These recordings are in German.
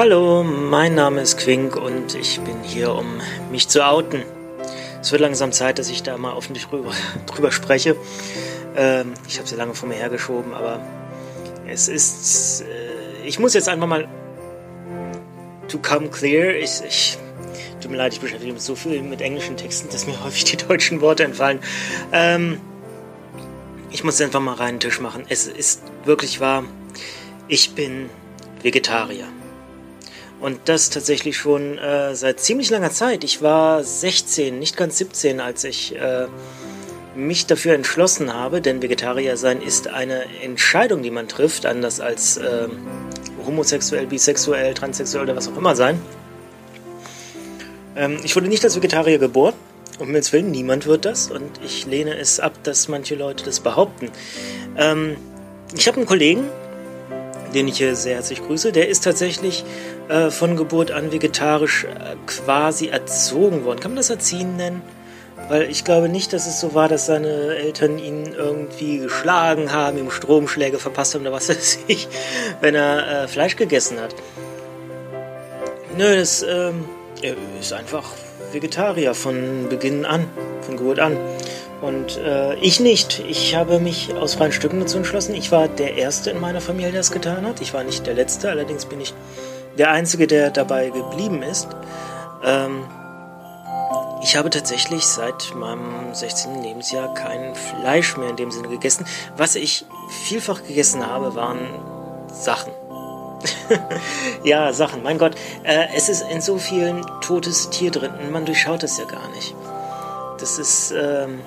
Hallo, mein Name ist Quink und ich bin hier, um mich zu outen. Es wird langsam Zeit, dass ich da mal öffentlich drüber, drüber spreche. Ähm, ich habe sie lange vor mir hergeschoben, aber es ist. Äh, ich muss jetzt einfach mal. To come clear. Ich, ich, tut mir leid, ich beschäftige mich so viel mit englischen Texten, dass mir häufig die deutschen Worte entfallen. Ähm, ich muss einfach mal reinen Tisch machen. Es ist wirklich wahr. Ich bin Vegetarier. Und das tatsächlich schon äh, seit ziemlich langer Zeit. Ich war 16, nicht ganz 17, als ich äh, mich dafür entschlossen habe, denn Vegetarier sein ist eine Entscheidung, die man trifft, anders als äh, homosexuell, bisexuell, transsexuell oder was auch immer sein. Ähm, ich wurde nicht als Vegetarier geboren, um mir Willen, niemand wird das und ich lehne es ab, dass manche Leute das behaupten. Ähm, ich habe einen Kollegen, den ich hier sehr herzlich grüße, der ist tatsächlich äh, von Geburt an vegetarisch äh, quasi erzogen worden. Kann man das Erziehen nennen? Weil ich glaube nicht, dass es so war, dass seine Eltern ihn irgendwie geschlagen haben, ihm Stromschläge verpasst haben oder was weiß ich, wenn er äh, Fleisch gegessen hat. Nö, das ähm, ist einfach Vegetarier von Beginn an, von Geburt an. Und äh, ich nicht. Ich habe mich aus freien Stücken dazu entschlossen. Ich war der Erste in meiner Familie, der es getan hat. Ich war nicht der Letzte, allerdings bin ich der Einzige, der dabei geblieben ist. Ähm, ich habe tatsächlich seit meinem 16. Lebensjahr kein Fleisch mehr in dem Sinne gegessen. Was ich vielfach gegessen habe, waren Sachen. ja, Sachen, mein Gott. Äh, es ist in so vielen totes Tier drin. Man durchschaut es ja gar nicht. Das ist. Ähm,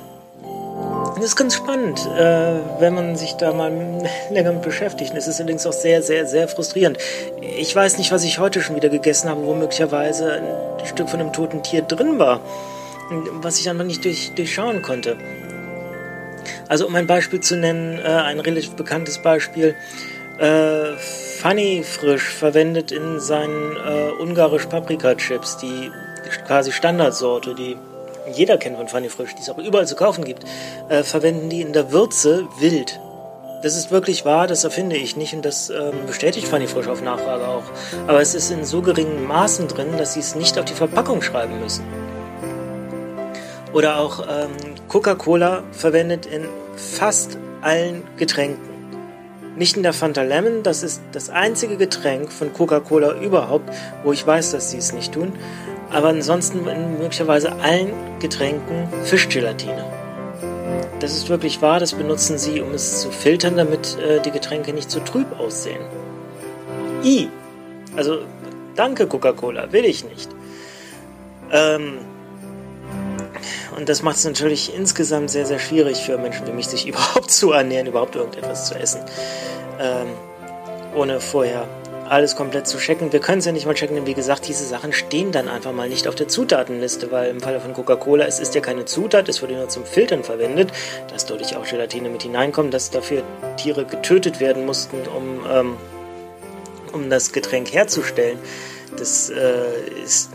das ist ganz spannend, äh, wenn man sich da mal länger mit beschäftigt. Es ist allerdings auch sehr, sehr, sehr frustrierend. Ich weiß nicht, was ich heute schon wieder gegessen habe, wo möglicherweise ein Stück von einem toten Tier drin war, was ich einfach nicht durch, durchschauen konnte. Also um ein Beispiel zu nennen, äh, ein relativ bekanntes Beispiel. Äh, Funny Frisch verwendet in seinen ungarisch Paprika-Chips die quasi Standardsorte, die jeder kennt von Fanny Frisch, die es auch überall zu kaufen gibt, äh, verwenden die in der Würze wild. Das ist wirklich wahr, das erfinde ich nicht und das ähm, bestätigt Fanny Frisch auf Nachfrage auch. Aber es ist in so geringen Maßen drin, dass sie es nicht auf die Verpackung schreiben müssen. Oder auch ähm, Coca-Cola verwendet in fast allen Getränken. Nicht in der Fanta Lemon, das ist das einzige Getränk von Coca-Cola überhaupt, wo ich weiß, dass sie es nicht tun aber ansonsten in möglicherweise allen Getränken Fischgelatine. Das ist wirklich wahr, das benutzen sie, um es zu filtern, damit äh, die Getränke nicht so trüb aussehen. I. Also, danke Coca-Cola, will ich nicht. Ähm, und das macht es natürlich insgesamt sehr, sehr schwierig für Menschen wie mich, sich überhaupt zu ernähren, überhaupt irgendetwas zu essen. Ähm, ohne vorher alles komplett zu checken. Wir können es ja nicht mal checken, denn wie gesagt, diese Sachen stehen dann einfach mal nicht auf der Zutatenliste, weil im Falle von Coca-Cola, es ist ja keine Zutat, es wurde nur zum Filtern verwendet, dass dadurch auch Gelatine mit hineinkommt, dass dafür Tiere getötet werden mussten, um, ähm, um das Getränk herzustellen. Das äh, ist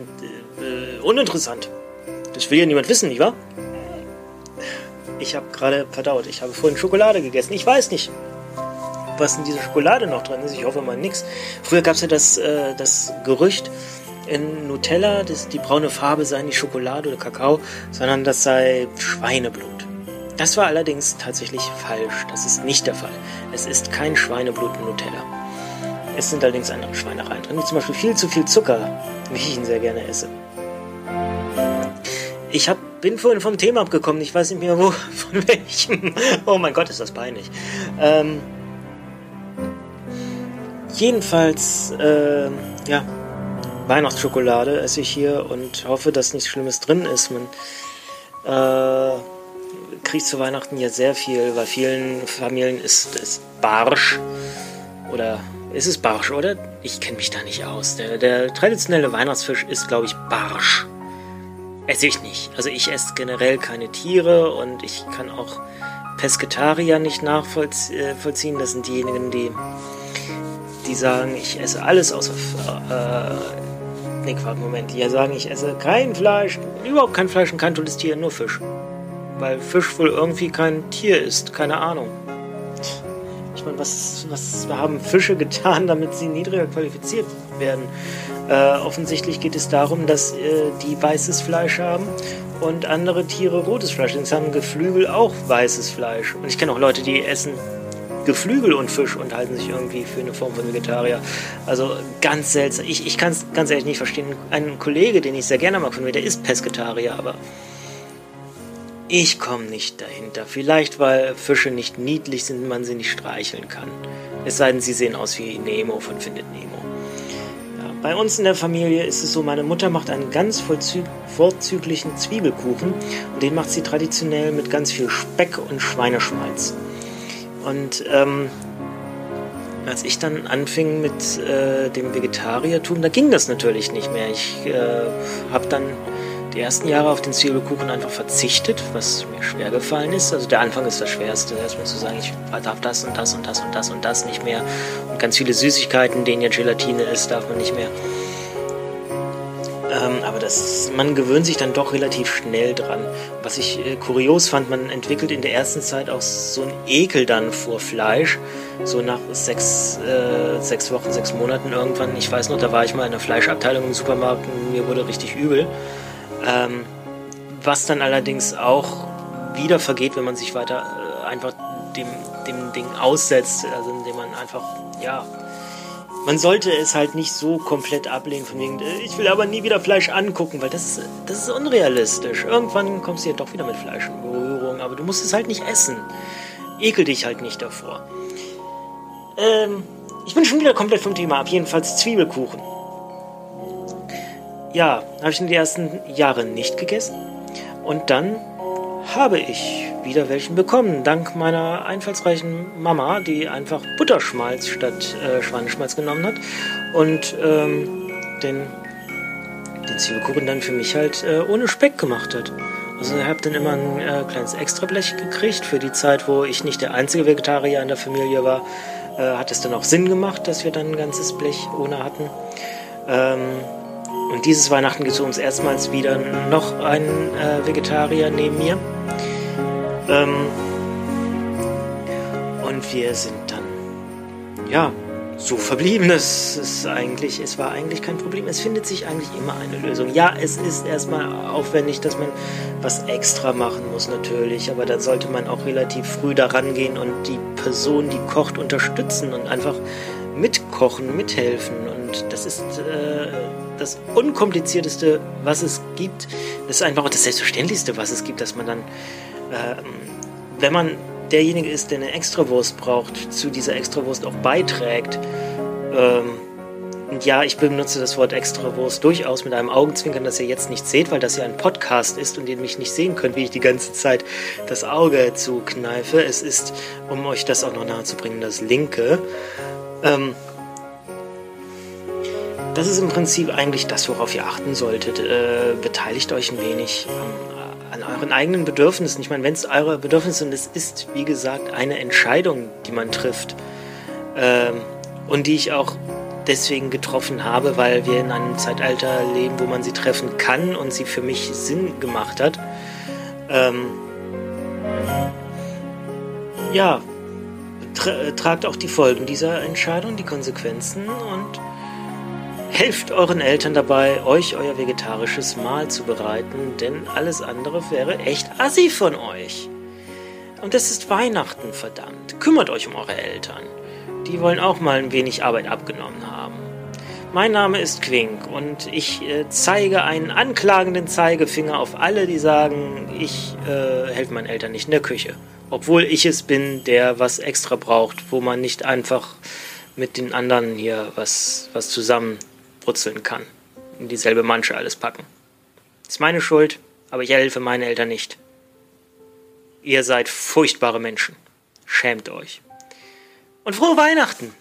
äh, uninteressant. Das will ja niemand wissen, nicht wahr? Ich habe gerade verdaut. Ich habe vorhin Schokolade gegessen. Ich weiß nicht, was in dieser Schokolade noch drin ist. Ich hoffe mal nichts. Früher gab es ja das, äh, das Gerücht in Nutella, dass die braune Farbe sei nicht Schokolade oder Kakao, sondern das sei Schweineblut. Das war allerdings tatsächlich falsch. Das ist nicht der Fall. Es ist kein Schweineblut in Nutella. Es sind allerdings andere Schweinereien drin, wie zum Beispiel viel zu viel Zucker, wie ich ihn sehr gerne esse. Ich hab, bin vorhin vom Thema abgekommen, ich weiß nicht mehr wo, von welchem. Oh mein Gott, ist das peinlich. Ähm, Jedenfalls, äh, ja, Weihnachtsschokolade esse ich hier und hoffe, dass nichts Schlimmes drin ist. Man äh, kriegt zu Weihnachten ja sehr viel. Bei vielen Familien ist es Barsch. Oder ist es Barsch, oder? Ich kenne mich da nicht aus. Der, der traditionelle Weihnachtsfisch ist, glaube ich, Barsch. Esse ich nicht. Also ich esse generell keine Tiere und ich kann auch Pesketarier nicht nachvollziehen. Das sind diejenigen, die die sagen, ich esse alles außer. Äh, nee, Quatsch, Moment. Die sagen, ich esse kein Fleisch, überhaupt kein Fleisch und kein totes Tier, nur Fisch. Weil Fisch wohl irgendwie kein Tier ist, keine Ahnung. Man, was, was haben Fische getan, damit sie niedriger qualifiziert werden? Äh, offensichtlich geht es darum, dass äh, die weißes Fleisch haben und andere Tiere rotes Fleisch. Jetzt haben Geflügel auch weißes Fleisch. Und ich kenne auch Leute, die essen Geflügel und Fisch und halten sich irgendwie für eine Form von Vegetarier. Also ganz seltsam. Ich, ich kann es ganz ehrlich nicht verstehen. Ein Kollege, den ich sehr gerne mag von mir, der ist Pesketarier, aber ich komme nicht dahinter. Vielleicht, weil Fische nicht niedlich sind, man sie nicht streicheln kann. Es sei denn, sie sehen aus wie Nemo von Findet Nemo. Ja, bei uns in der Familie ist es so, meine Mutter macht einen ganz vorzüglichen Zwiebelkuchen und den macht sie traditionell mit ganz viel Speck und Schweineschmalz. Und ähm, als ich dann anfing mit äh, dem Vegetariertum, da ging das natürlich nicht mehr. Ich äh, habe dann ersten Jahre auf den Zwiebelkuchen einfach verzichtet, was mir schwer gefallen ist. Also der Anfang ist das Schwerste, erstmal zu sagen, ich darf das und das und das und das und das nicht mehr. Und ganz viele Süßigkeiten, denen ja Gelatine ist, darf man nicht mehr. Ähm, aber das, man gewöhnt sich dann doch relativ schnell dran. Was ich äh, kurios fand, man entwickelt in der ersten Zeit auch so einen Ekel dann vor Fleisch. So nach sechs, äh, sechs Wochen, sechs Monaten irgendwann. Ich weiß noch, da war ich mal in der Fleischabteilung im Supermarkt und mir wurde richtig übel. Ähm, was dann allerdings auch wieder vergeht, wenn man sich weiter äh, einfach dem, dem Ding aussetzt. Also indem man einfach, ja, man sollte es halt nicht so komplett ablehnen, von wegen, äh, ich will aber nie wieder Fleisch angucken, weil das das ist unrealistisch. Irgendwann kommst du ja doch wieder mit Fleisch in Berührung, aber du musst es halt nicht essen. Ekel dich halt nicht davor. Ähm, ich bin schon wieder komplett vom Thema ab, jedenfalls Zwiebelkuchen. Ja, habe ich in den ersten Jahren nicht gegessen. Und dann habe ich wieder welchen bekommen, dank meiner einfallsreichen Mama, die einfach Butterschmalz statt äh, Schweineschmalz genommen hat und ähm, den, den Zwiebelkuchen dann für mich halt äh, ohne Speck gemacht hat. Also ich habe dann immer ein äh, kleines Extrablech gekriegt für die Zeit, wo ich nicht der einzige Vegetarier in der Familie war. Äh, hat es dann auch Sinn gemacht, dass wir dann ein ganzes Blech ohne hatten. Ähm, und dieses Weihnachten gibt es uns erstmals wieder noch einen äh, Vegetarier neben mir. Ähm, und wir sind dann, ja, so verblieben. Es ist eigentlich, es war eigentlich kein Problem. Es findet sich eigentlich immer eine Lösung. Ja, es ist erstmal aufwendig, dass man was extra machen muss natürlich, aber da sollte man auch relativ früh daran gehen und die Person, die kocht, unterstützen und einfach mitkochen, mithelfen. Und das ist äh, das unkomplizierteste, was es gibt. Das ist einfach auch das Selbstverständlichste, was es gibt, dass man dann ähm, wenn man derjenige ist, der eine Extrawurst braucht, zu dieser Extrawurst auch beiträgt. Ähm, und ja, ich benutze das Wort Extrawurst durchaus mit einem Augenzwinkern, das ihr jetzt nicht seht, weil das ja ein Podcast ist und ihr mich nicht sehen könnt, wie ich die ganze Zeit das Auge zukneife. Es ist, um euch das auch noch nahe zu bringen, das linke. Ähm, das ist im Prinzip eigentlich das, worauf ihr achten solltet. Äh, beteiligt euch ein wenig am an euren eigenen Bedürfnissen. Ich meine, wenn es eure Bedürfnisse sind, es ist, wie gesagt, eine Entscheidung, die man trifft. Ähm, und die ich auch deswegen getroffen habe, weil wir in einem Zeitalter leben, wo man sie treffen kann und sie für mich Sinn gemacht hat. Ähm, ja, tra tragt auch die Folgen dieser Entscheidung, die Konsequenzen und Helft euren Eltern dabei, euch euer vegetarisches Mahl zu bereiten, denn alles andere wäre echt assi von euch. Und es ist Weihnachten, verdammt. Kümmert euch um eure Eltern. Die wollen auch mal ein wenig Arbeit abgenommen haben. Mein Name ist Quink und ich äh, zeige einen anklagenden Zeigefinger auf alle, die sagen, ich äh, helfe meinen Eltern nicht in der Küche. Obwohl ich es bin, der was extra braucht, wo man nicht einfach mit den anderen hier was, was zusammen brutzeln kann. In dieselbe Manche alles packen. Ist meine Schuld, aber ich helfe meinen Eltern nicht. Ihr seid furchtbare Menschen. Schämt euch. Und frohe Weihnachten!